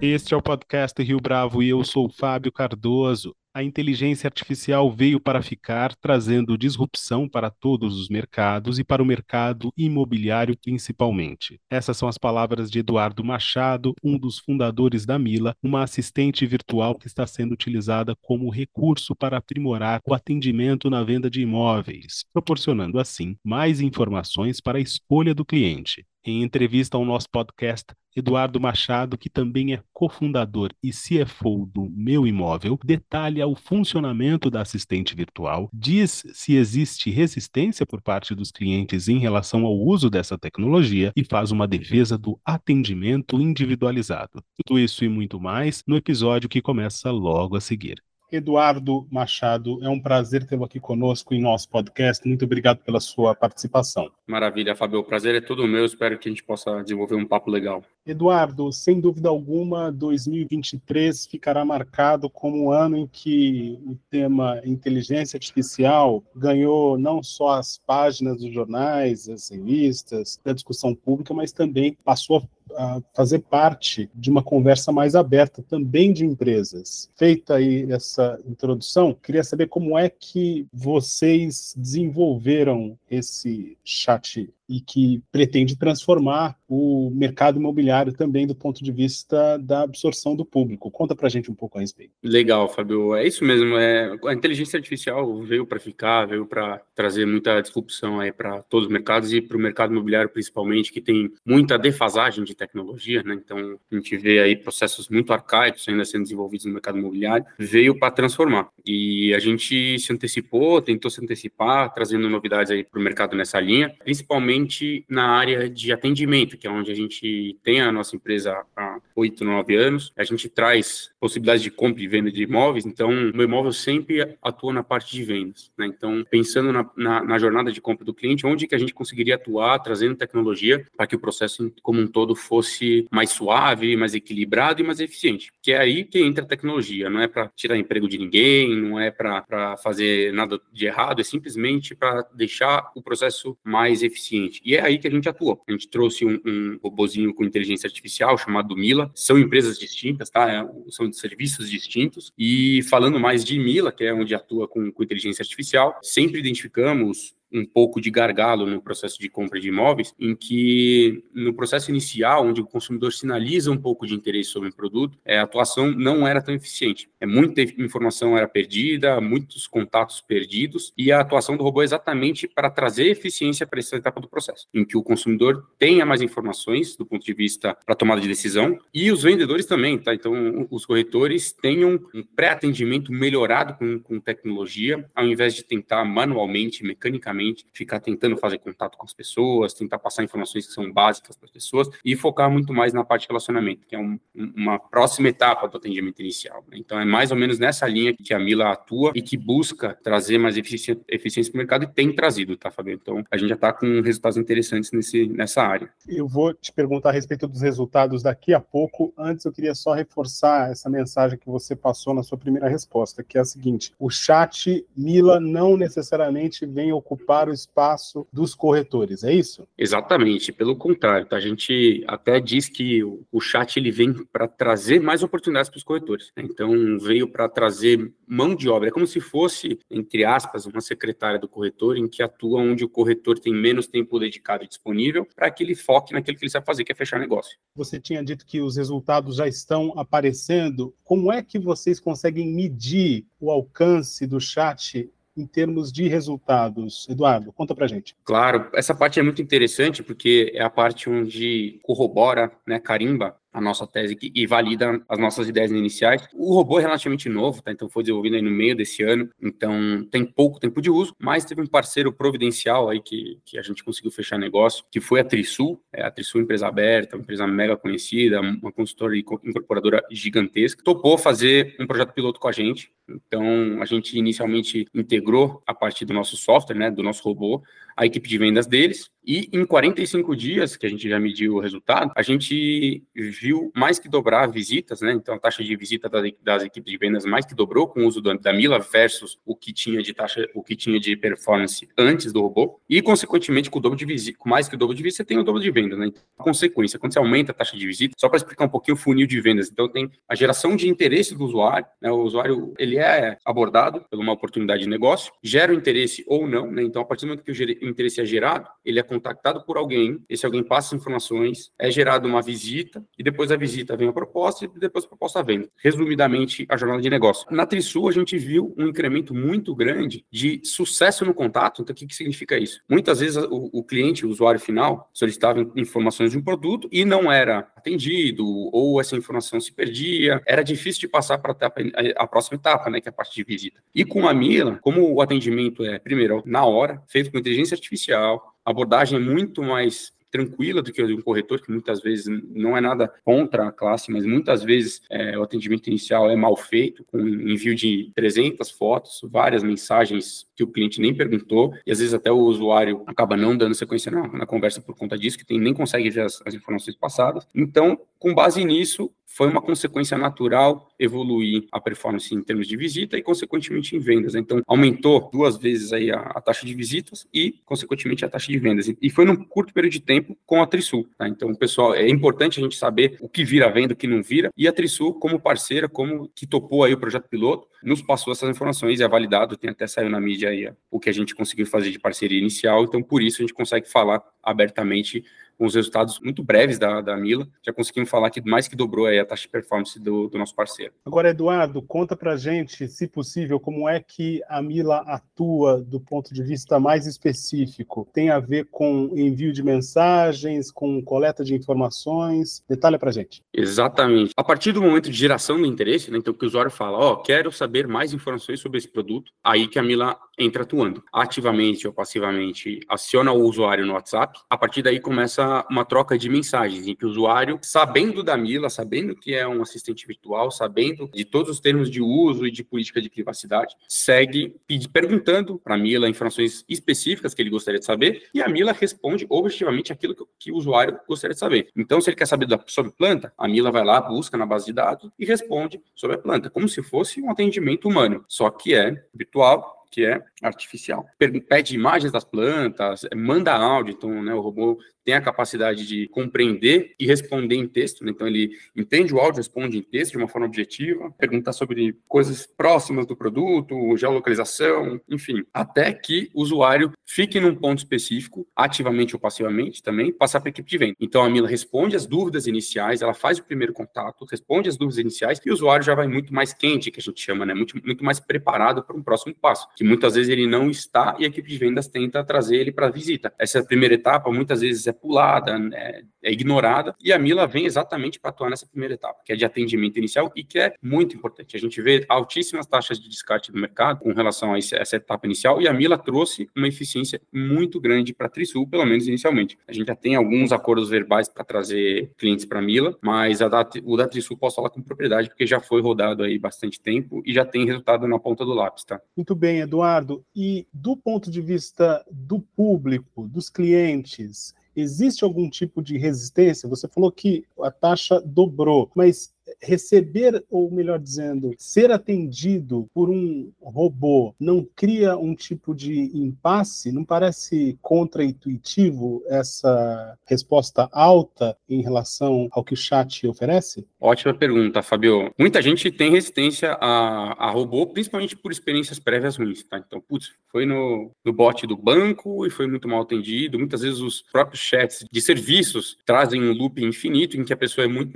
Este é o podcast Rio Bravo e eu sou Fábio Cardoso. A inteligência artificial veio para ficar, trazendo disrupção para todos os mercados e para o mercado imobiliário principalmente. Essas são as palavras de Eduardo Machado, um dos fundadores da Mila, uma assistente virtual que está sendo utilizada como recurso para aprimorar o atendimento na venda de imóveis, proporcionando assim mais informações para a escolha do cliente. Em entrevista ao nosso podcast, Eduardo Machado, que também é cofundador e CFO do Meu Imóvel, detalha o funcionamento da assistente virtual, diz se existe resistência por parte dos clientes em relação ao uso dessa tecnologia e faz uma defesa do atendimento individualizado. Tudo isso e muito mais no episódio que começa logo a seguir. Eduardo Machado, é um prazer tê-lo aqui conosco em nosso podcast. Muito obrigado pela sua participação. Maravilha, Fábio. O prazer é todo meu. Espero que a gente possa desenvolver um papo legal. Eduardo, sem dúvida alguma, 2023 ficará marcado como um ano em que o tema inteligência artificial ganhou não só as páginas dos jornais, as revistas, da discussão pública, mas também passou a fazer parte de uma conversa mais aberta também de empresas. Feita aí essa introdução, queria saber como é que vocês desenvolveram esse chat e que pretende transformar o mercado imobiliário também do ponto de vista da absorção do público. Conta para a gente um pouco a respeito. Legal, Fábio. É isso mesmo. É, a inteligência artificial veio para ficar, veio para trazer muita disrupção aí para todos os mercados e para o mercado imobiliário principalmente, que tem muita defasagem de tecnologia, né? Então a gente vê aí processos muito arcaicos ainda sendo desenvolvidos no mercado imobiliário. Veio para transformar e a gente se antecipou, tentou se antecipar, trazendo novidades aí para o mercado nessa linha, principalmente principalmente na área de atendimento, que é onde a gente tem a nossa empresa há oito, nove anos. A gente traz possibilidades de compra e venda de imóveis, então o meu imóvel sempre atua na parte de vendas. Né? Então, pensando na, na, na, jornada de compra do cliente, onde que a gente conseguiria atuar trazendo tecnologia para que o processo como um todo fosse mais suave, mais equilibrado e mais eficiente. Que é aí que entra a tecnologia, não é para tirar emprego de ninguém, não é para fazer nada de errado, é simplesmente para deixar o processo mais eficiente cliente. E é aí que a gente atua. A gente trouxe um, um robozinho com inteligência artificial chamado Mila. São empresas distintas, tá? É, são serviços distintos. E falando mais de Mila, que é onde atua com, com inteligência artificial, sempre identificamos um pouco de gargalo no processo de compra de imóveis, em que no processo inicial, onde o consumidor sinaliza um pouco de interesse sobre o produto, é, a atuação não era tão eficiente. É, muita informação era perdida, muitos contatos perdidos, e a atuação do robô é exatamente para trazer eficiência para essa etapa do processo, em que o consumidor tenha mais informações do ponto de vista para tomada de decisão, e os vendedores também, tá? Então, os corretores tenham um pré-atendimento melhorado com, com tecnologia, ao invés de tentar manualmente, mecanicamente, ficar tentando fazer contato com as pessoas, tentar passar informações que são básicas para as pessoas e focar muito mais na parte de relacionamento, que é um, uma próxima etapa do atendimento inicial. Né? Então, é mais ou menos nessa linha que a Mila atua e que busca trazer mais eficiência, eficiência para o mercado e tem trazido, tá, Fabio? Então, a gente já está com resultados interessantes nesse, nessa área. Eu vou te perguntar a respeito dos resultados daqui a pouco. Antes, eu queria só reforçar essa mensagem que você passou na sua primeira resposta, que é a seguinte: o chat Mila não necessariamente vem ocupar ocupar o espaço dos corretores, é isso? Exatamente, pelo contrário, tá? a gente até diz que o, chat ele vem para trazer mais oportunidades para os corretores. Né? Então, veio para trazer mão de obra, é como se fosse, entre aspas, uma secretária do corretor em que atua onde o corretor tem menos tempo dedicado e disponível para que ele foque naquilo que ele sabe fazer, que é fechar negócio. Você tinha dito que os resultados já estão aparecendo. Como é que vocês conseguem medir o alcance do chat em termos de resultados? Eduardo, conta para gente. Claro, essa parte é muito interessante porque é a parte onde corrobora, né, carimba a nossa tese e valida as nossas ideias iniciais. O robô é relativamente novo, tá? Então foi desenvolvido aí no meio desse ano, então tem pouco tempo de uso, mas teve um parceiro providencial aí que, que a gente conseguiu fechar negócio, que foi a Trisul, é a Trisul empresa aberta, uma empresa mega conhecida, uma consultora e incorporadora gigantesca, topou fazer um projeto piloto com a gente. Então a gente inicialmente integrou a parte do nosso software, né, do nosso robô, a equipe de vendas deles, e em 45 dias, que a gente já mediu o resultado, a gente viu mais que dobrar visitas, né? Então a taxa de visita das, equipes de vendas mais que dobrou com o uso da Mila versus o que tinha de taxa, o que tinha de performance antes do robô. E, consequentemente, com o dobro de visita, com mais que o dobro de visita, você tem o dobro de vendas, né? Então, a consequência, quando você aumenta a taxa de visita, só para explicar um pouquinho o funil de vendas, então tem a geração de interesse do usuário, né? O usuário, ele é abordado por uma oportunidade de negócio, gera o interesse ou não, né? Então, a partir do momento que o interesse é gerado, ele é contactado por alguém, esse alguém passa as informações, é gerada uma visita, e depois da visita vem a proposta, e depois a proposta vem. Resumidamente, a jornada de negócio. Na Trisul, a gente viu um incremento muito grande de sucesso no contato. Então, o que, que significa isso? Muitas vezes o, o cliente, o usuário final, solicitava informações de um produto e não era atendido, ou essa informação se perdia, era difícil de passar para a, a, próxima etapa, né, que é a parte de visita. E com a Mila, como o atendimento é, primeiro, na hora, feito com inteligência artificial, abordagem muito mais tranquila do que de um corretor, que muitas vezes não é nada contra a classe, mas muitas vezes é, o atendimento inicial é mal feito, com envio de 300 fotos, várias mensagens que o cliente nem perguntou, e às vezes até o usuário acaba não dando sequência na, na conversa por conta disso, que tem, nem consegue ver as, as informações passadas. Então, com base nisso, foi uma consequência natural evoluir a performance em termos de visita e, consequentemente, em vendas. Então, aumentou duas vezes aí a, a taxa de visitas e, consequentemente, a taxa de vendas. E, foi num curto período de tempo com a Trisul. Tá? Então, pessoal, é importante a gente saber o que vira venda, o que não vira. E a Trisul, como parceira, como que topou aí o projeto piloto, nos passou essas informações é validado. Tem até saiu na mídia aí o que a gente conseguiu fazer de parceria inicial. Então, por isso, a gente consegue falar abertamente com os resultados muito breves da, da Mila, já conseguimos falar que mais que dobrou a taxa de performance do, do nosso parceiro. Agora, Eduardo, conta para gente, se possível, como é que a Mila atua do ponto de vista mais específico? Tem a ver com envio de mensagens, com coleta de informações? Detalhe para gente. Exatamente. A partir do momento de geração do interesse, né, então que o usuário fala, ó, oh, quero saber mais informações sobre esse produto, aí que a Mila entra atuando. Ativamente ou passivamente, aciona o usuário no WhatsApp, a partir daí começa uma, troca de mensagens, em que o usuário, sabendo da Mila, sabendo que é um assistente virtual, sabendo de todos os termos de uso e de política de privacidade, segue perguntando para a Mila informações específicas que ele gostaria de saber, e a Mila responde objetivamente aquilo que, o usuário gostaria de saber. Então, se ele quer saber sobre planta, a Mila vai lá, busca na base de dados e responde sobre a planta, como se fosse um atendimento humano, só que é virtual que é artificial. Pede imagens das plantas, manda áudio, então né, o robô tem a capacidade de compreender e responder em texto, né? então ele entende o áudio, responde em texto de uma forma objetiva, pergunta sobre coisas próximas do produto, geolocalização, enfim, até que o usuário fique num ponto específico, ativamente ou passivamente também, passar para a equipe de venda. Então a Mila responde as dúvidas iniciais, ela faz o primeiro contato, responde as dúvidas iniciais e o usuário já vai muito mais quente, que a gente chama, né? Muito, muito mais preparado para um próximo passo, que muitas vezes ele não está e a equipe de vendas tenta trazer ele para a visita. Essa primeira etapa muitas vezes é pulada, né, é ignorada, e a Mila vem exatamente para atuar nessa primeira etapa, que é de atendimento inicial e que é muito importante. A gente vê altíssimas taxas de descarte do mercado com relação a essa etapa inicial, e a Mila trouxe uma eficiência muito grande para a Trisul, pelo menos inicialmente. A gente já tem alguns acordos verbais para trazer clientes para a Mila, mas a da, o da Trisul posso falar com propriedade, porque já foi rodado aí bastante tempo e já tem resultado na ponta do lápis, tá? Muito bem, Eduardo. E do ponto de vista do público, dos clientes, existe algum tipo de resistência? Você falou que a taxa dobrou, mas receber, ou melhor dizendo, ser atendido por um robô não cria um tipo de impasse? Não parece contraintuitivo essa resposta alta em relação ao que o chat oferece? Ótima pergunta, Fabio. Muita gente tem resistência a, a robô, principalmente por experiências prévias ruins, tá? Então, putz, foi no, no bot do banco e foi muito mal atendido. Muitas vezes os próprios chats de serviços trazem um loop infinito em que a pessoa é muito,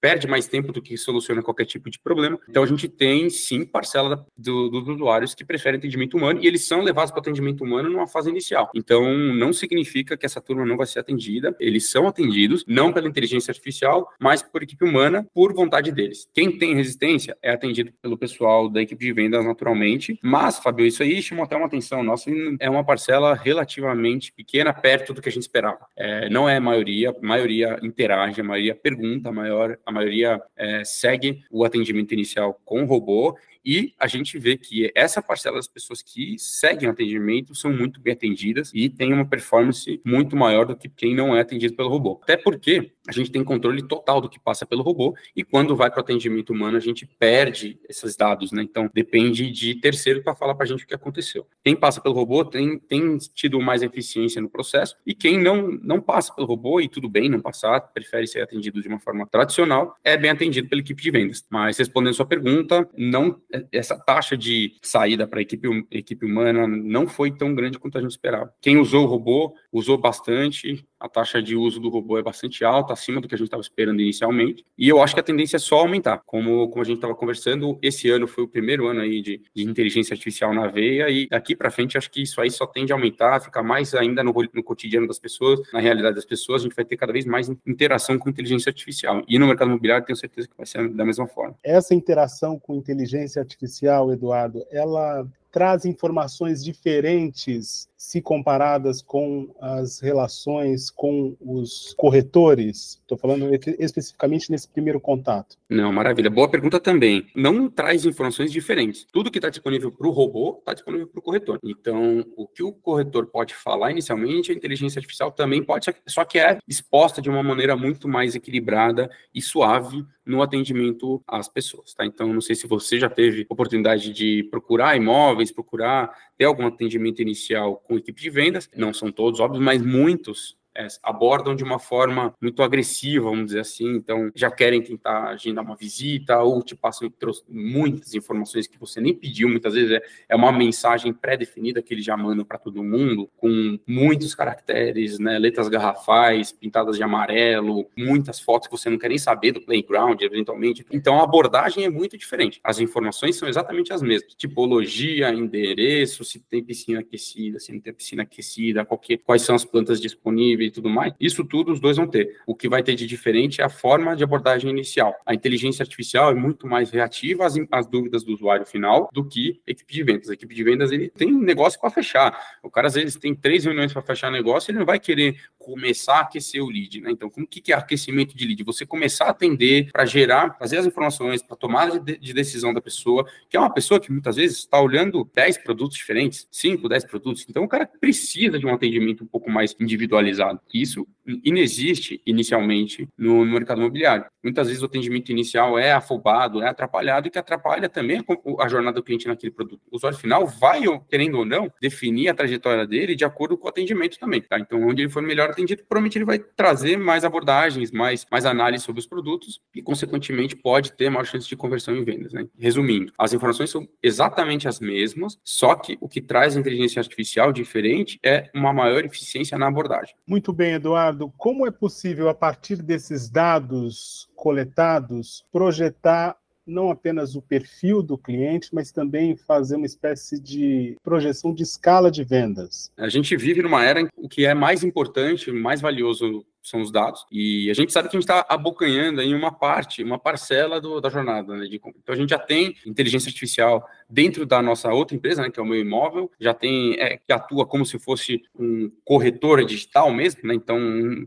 perde mais tempo que soluciona qualquer tipo de problema. Então a gente tem sim parcela do, dos usuários que preferem atendimento humano e eles são levados para atendimento humano numa fase inicial. Então não significa que essa turma não vai ser atendida, eles são atendidos não pela inteligência artificial, mas por equipe humana, por vontade deles. Quem tem resistência é atendido pelo pessoal da equipe de vendas naturalmente, mas Fabio, isso aí chamou até uma atenção nossa, é uma parcela relativamente pequena perto do que a gente esperava. É, não é a maioria, a maioria interage, a maioria pergunta, a, maior, a maioria é, segue o atendimento inicial com robô e a gente vê que essa parcela das pessoas que seguem o atendimento são muito bem atendidas e tem uma performance muito maior do que quem não é atendido pelo robô. Até porque a gente tem controle total do que passa pelo robô e quando vai para o atendimento humano a gente perde esses dados, né? Então depende de terceiro para falar para a gente o que aconteceu. Quem passa pelo robô tem, tem tido mais eficiência no processo e quem não, não passa pelo robô e tudo bem não passar, prefere ser atendido de uma forma tradicional, é bem atendido pela equipe de vendas. Mas respondendo sua pergunta, não essa taxa de saída para a equipe, equipe humana não foi tão grande quanto a gente esperava. Quem usou o robô usou bastante, a taxa de uso do robô é bastante alta, acima do que a gente estava esperando inicialmente, e eu acho que a tendência é só aumentar. Como, como a gente estava conversando, esse ano foi o primeiro ano aí de, de inteligência artificial na veia, e daqui para frente acho que isso aí só tende a aumentar, ficar mais ainda no, no cotidiano das pessoas, na realidade das pessoas, a gente vai ter cada vez mais interação com inteligência artificial. E no mercado imobiliário tenho certeza que vai ser da mesma forma. Essa interação com inteligência artificial, Eduardo, ela traz informações diferentes se comparadas com as relações com os corretores? Estou falando especificamente nesse primeiro contato. Não, maravilha. Boa pergunta também. Não traz informações diferentes. Tudo que está disponível para o robô está disponível para o corretor. Então, o que o corretor pode falar inicialmente, a inteligência artificial também pode, só que é exposta de uma maneira muito mais equilibrada e suave no atendimento às pessoas, tá? Então, não sei se você já teve oportunidade de procurar imóveis, procurar ter algum atendimento inicial com equipe de vendas, não são todos, óbvio, mas muitos é, abordam de uma forma muito agressiva, vamos dizer assim. Então, já querem tentar agendar uma visita ou te passam muitas informações que você nem pediu. Muitas vezes é, é uma mensagem pré-definida que eles já mandam para todo mundo, com muitos caracteres, né, letras garrafais, pintadas de amarelo, muitas fotos que você não quer nem saber do playground, eventualmente. Então, a abordagem é muito diferente. As informações são exatamente as mesmas: tipologia, endereço, se tem piscina aquecida, se não tem piscina aquecida, quais são as plantas disponíveis e tudo mais, isso tudo os dois vão ter. O que vai ter de diferente é a forma de abordagem inicial. A inteligência artificial é muito mais reativa às, às dúvidas do usuário final do que a equipe de vendas. A equipe de vendas ele tem negócio para fechar. O cara às vezes tem três reuniões para fechar negócio, ele não vai querer começar a aquecer o lead, né? Então, como que, é aquecimento de lead? Você começar a atender para gerar, fazer as informações, para tomada de, de, decisão da pessoa, que é uma pessoa que muitas vezes está olhando 10 produtos diferentes, 5, 10 produtos. Então, o cara precisa de um atendimento um pouco mais individualizado. Isso inexiste inicialmente no, mercado imobiliário. Muitas vezes o atendimento inicial é afobado, é atrapalhado e que atrapalha também a, a jornada do cliente naquele produto. O usuário final vai, querendo ou não, definir a trajetória dele de acordo com o atendimento também. Tá? Então, onde ele for melhor atendido, provavelmente ele vai trazer mais abordagens, mais, mais análise sobre os produtos e, consequentemente, pode ter maior chance de conversão em vendas. Né? Resumindo, as informações são exatamente as mesmas, só que o que traz a inteligência artificial diferente é uma maior eficiência na abordagem. Muito bem, Eduardo. Como é possível, a partir desses dados coletados, projetar não apenas o perfil do cliente, mas também fazer uma espécie de projeção de escala de vendas. A gente vive numa era em que é mais importante, mais valioso são os dados. E a gente sabe que a gente está abocanhando em uma parte, uma parcela do, da jornada né, de. Então a gente já tem inteligência artificial dentro da nossa outra empresa, né, que é o meu imóvel, já tem é, que atua como se fosse um corretor digital mesmo, né? Então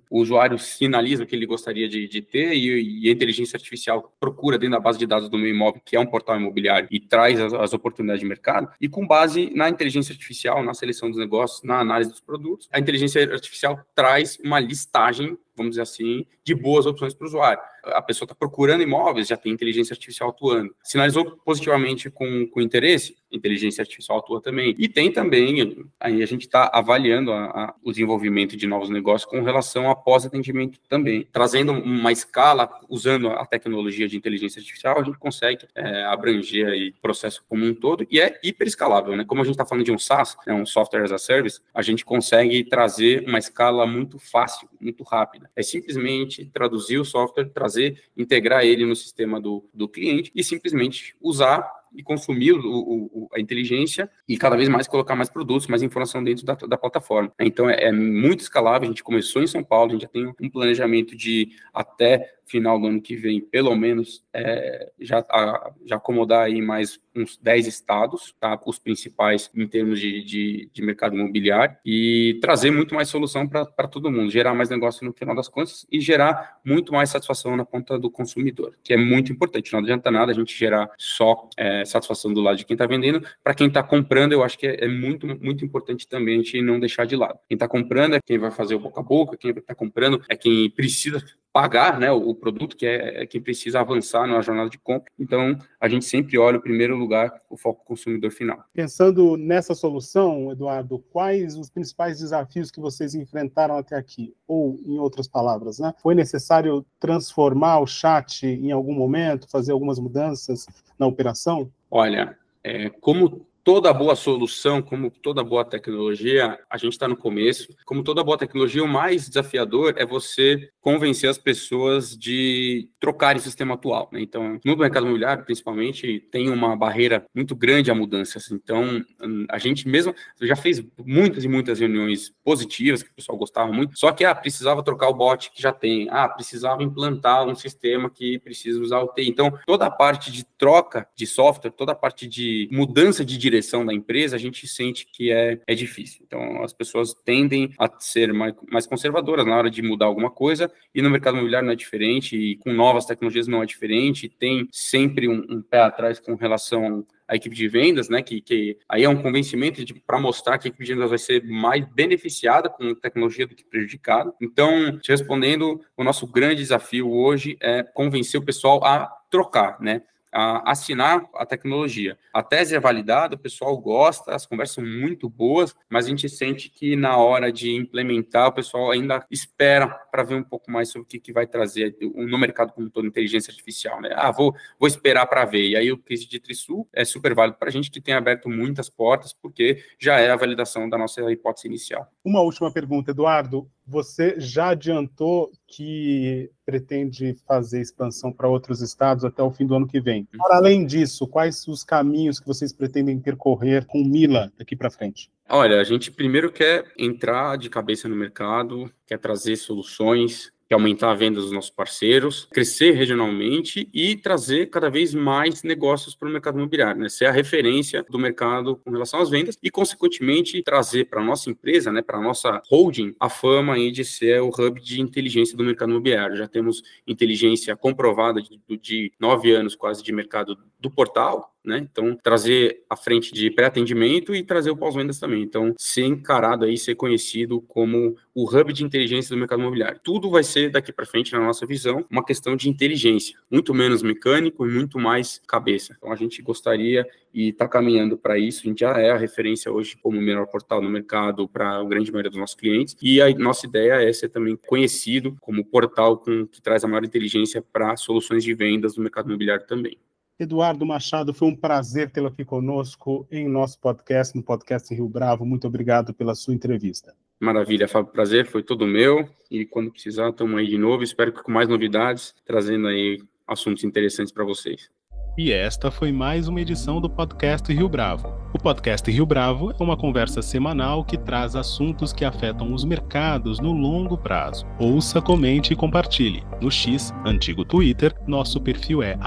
o usuário sinaliza o que ele gostaria de, de ter e, e, a inteligência artificial procura dentro da base de dados do meu imóvel, que é um portal imobiliário, e traz as, as oportunidades de mercado. E com base na inteligência artificial, na seleção dos negócios, na análise dos produtos, a inteligência artificial traz uma listagem lawsuit vamos dizer assim, de boas opções para o usuário a pessoa está procurando imóveis, já tem inteligência artificial atuando. Sinalizou positivamente com, com interesse, inteligência artificial atua também. E tem também, aí a gente está avaliando a, a, o desenvolvimento de novos negócios com relação a pós-atendimento também. Trazendo uma escala, usando a tecnologia de inteligência artificial, a gente consegue é, abranger aí o processo como um todo e é hiper escalável, né? Como a gente está falando de um SaaS, né, um Software as a Service, a gente consegue trazer uma escala muito fácil, muito rápida. É simplesmente traduzir o software, trazer integrar ele no sistema do, do cliente e simplesmente usar e consumir o, o, a inteligência e cada vez mais colocar mais produtos, mais informação dentro da, da plataforma. Então é, é, muito escalável. A gente começou em São Paulo, a gente já tem um planejamento de até final do ano que vem, pelo menos, é, já, a, já acomodar aí mais uns 10 estados, tá? os principais em termos de, de, de mercado imobiliário, e trazer muito mais solução para todo mundo, gerar mais negócio no final das contas e gerar muito mais satisfação na ponta do consumidor, que é muito importante. Não adianta nada a gente gerar só é, satisfação do lado de quem está vendendo, para quem está comprando, eu acho que é, é, muito, muito importante também a gente não deixar de lado. Quem está comprando é quem vai fazer o boca a boca, quem está comprando é quem precisa pagar né, o, produto, que é, é quem precisa avançar na jornada de compra. Então, a gente sempre olha, em primeiro lugar, o foco consumidor final. Pensando nessa solução, Eduardo, quais os principais desafios que vocês enfrentaram até aqui? Ou, em outras palavras, né, foi necessário transformar o chat em algum momento, fazer algumas mudanças na operação? Olha, é, como toda boa solução, como toda boa tecnologia, a gente está no começo. Como toda boa tecnologia, o mais desafiador é você convencer as pessoas de trocarem o sistema atual. Né? Então, no mercado imobiliário, principalmente, tem uma barreira muito grande a mudanças. Então, a gente mesmo já fez muitas e muitas reuniões positivas, que o pessoal gostava muito, só que ah, precisava trocar o bot que já tem, ah, precisava implantar um sistema que precisa usar o TI. Então, toda a parte de troca de software, toda a parte de mudança de direção direção da empresa, a gente sente que é, é difícil. Então, as pessoas tendem a ser mais, mais conservadoras na hora de mudar alguma coisa, e no mercado imobiliário não é diferente, e com novas tecnologias não é diferente, tem sempre um, um pé atrás com relação à equipe de vendas, né? Que, que aí é um convencimento para mostrar que a equipe de vendas vai ser mais beneficiada com tecnologia do que prejudicada. Então, te respondendo, o nosso grande desafio hoje é convencer o pessoal a trocar, né? Assinar a tecnologia. A tese é validada, o pessoal gosta, as conversas são muito boas, mas a gente sente que na hora de implementar, o pessoal ainda espera para ver um pouco mais sobre o que, que vai trazer no mercado como todo inteligência artificial, né? Ah, vou, vou esperar para ver. E aí o case de Trisul é super válido para a gente, que tem aberto muitas portas, porque já é a validação da nossa hipótese inicial. Uma última pergunta, Eduardo. Você já adiantou que pretende fazer expansão para outros estados até o fim do ano que vem. Para além disso, quais os caminhos que vocês pretendem percorrer com Mila daqui para frente? Olha, a gente primeiro quer entrar de cabeça no mercado, quer trazer soluções, que aumentar a venda dos nossos parceiros, crescer regionalmente e trazer cada vez mais negócios para o mercado imobiliário, né? Ser a referência do mercado com relação às vendas e, consequentemente, trazer para a nossa empresa, né, para a nossa holding, a fama aí de ser o hub de inteligência do mercado imobiliário. Já temos inteligência comprovada de, de nove anos quase de mercado do portal, né? Então, trazer a frente de pré-atendimento e trazer o pós-vendas também. Então, ser encarado aí, ser conhecido como o hub de inteligência do mercado imobiliário. Tudo vai ser daqui para frente, na nossa visão, uma questão de inteligência, muito menos mecânico e muito mais cabeça. Então, a gente gostaria e está caminhando para isso. A gente já é a referência hoje como o melhor portal no mercado para a grande maioria dos nossos clientes. E a nossa ideia é ser também conhecido como portal com, que traz a maior inteligência para soluções de vendas no mercado imobiliário também. Eduardo Machado, foi um prazer tê-lo aqui conosco em nosso podcast, no podcast Rio Bravo. Muito obrigado pela sua entrevista. Maravilha, Fábio, prazer foi todo meu. E quando precisar, estamos aí de novo. Espero que com mais novidades, trazendo aí assuntos interessantes para vocês. E esta foi mais uma edição do podcast Rio Bravo. O podcast Rio Bravo é uma conversa semanal que traz assuntos que afetam os mercados no longo prazo. Ouça, comente e compartilhe. No X, antigo Twitter, nosso perfil é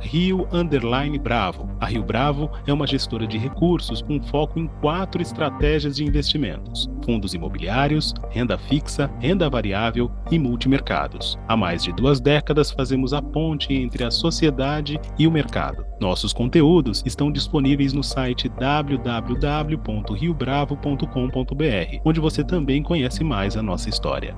Rio Bravo. A Rio Bravo é uma gestora de recursos com foco em quatro estratégias de investimentos: fundos imobiliários, renda fixa, renda variável e multimercados. Há mais de duas décadas fazemos a ponte entre a sociedade e o mercado. Nossos conteúdos estão disponíveis no site www.riobravo.com.br, onde você também conhece mais a nossa história.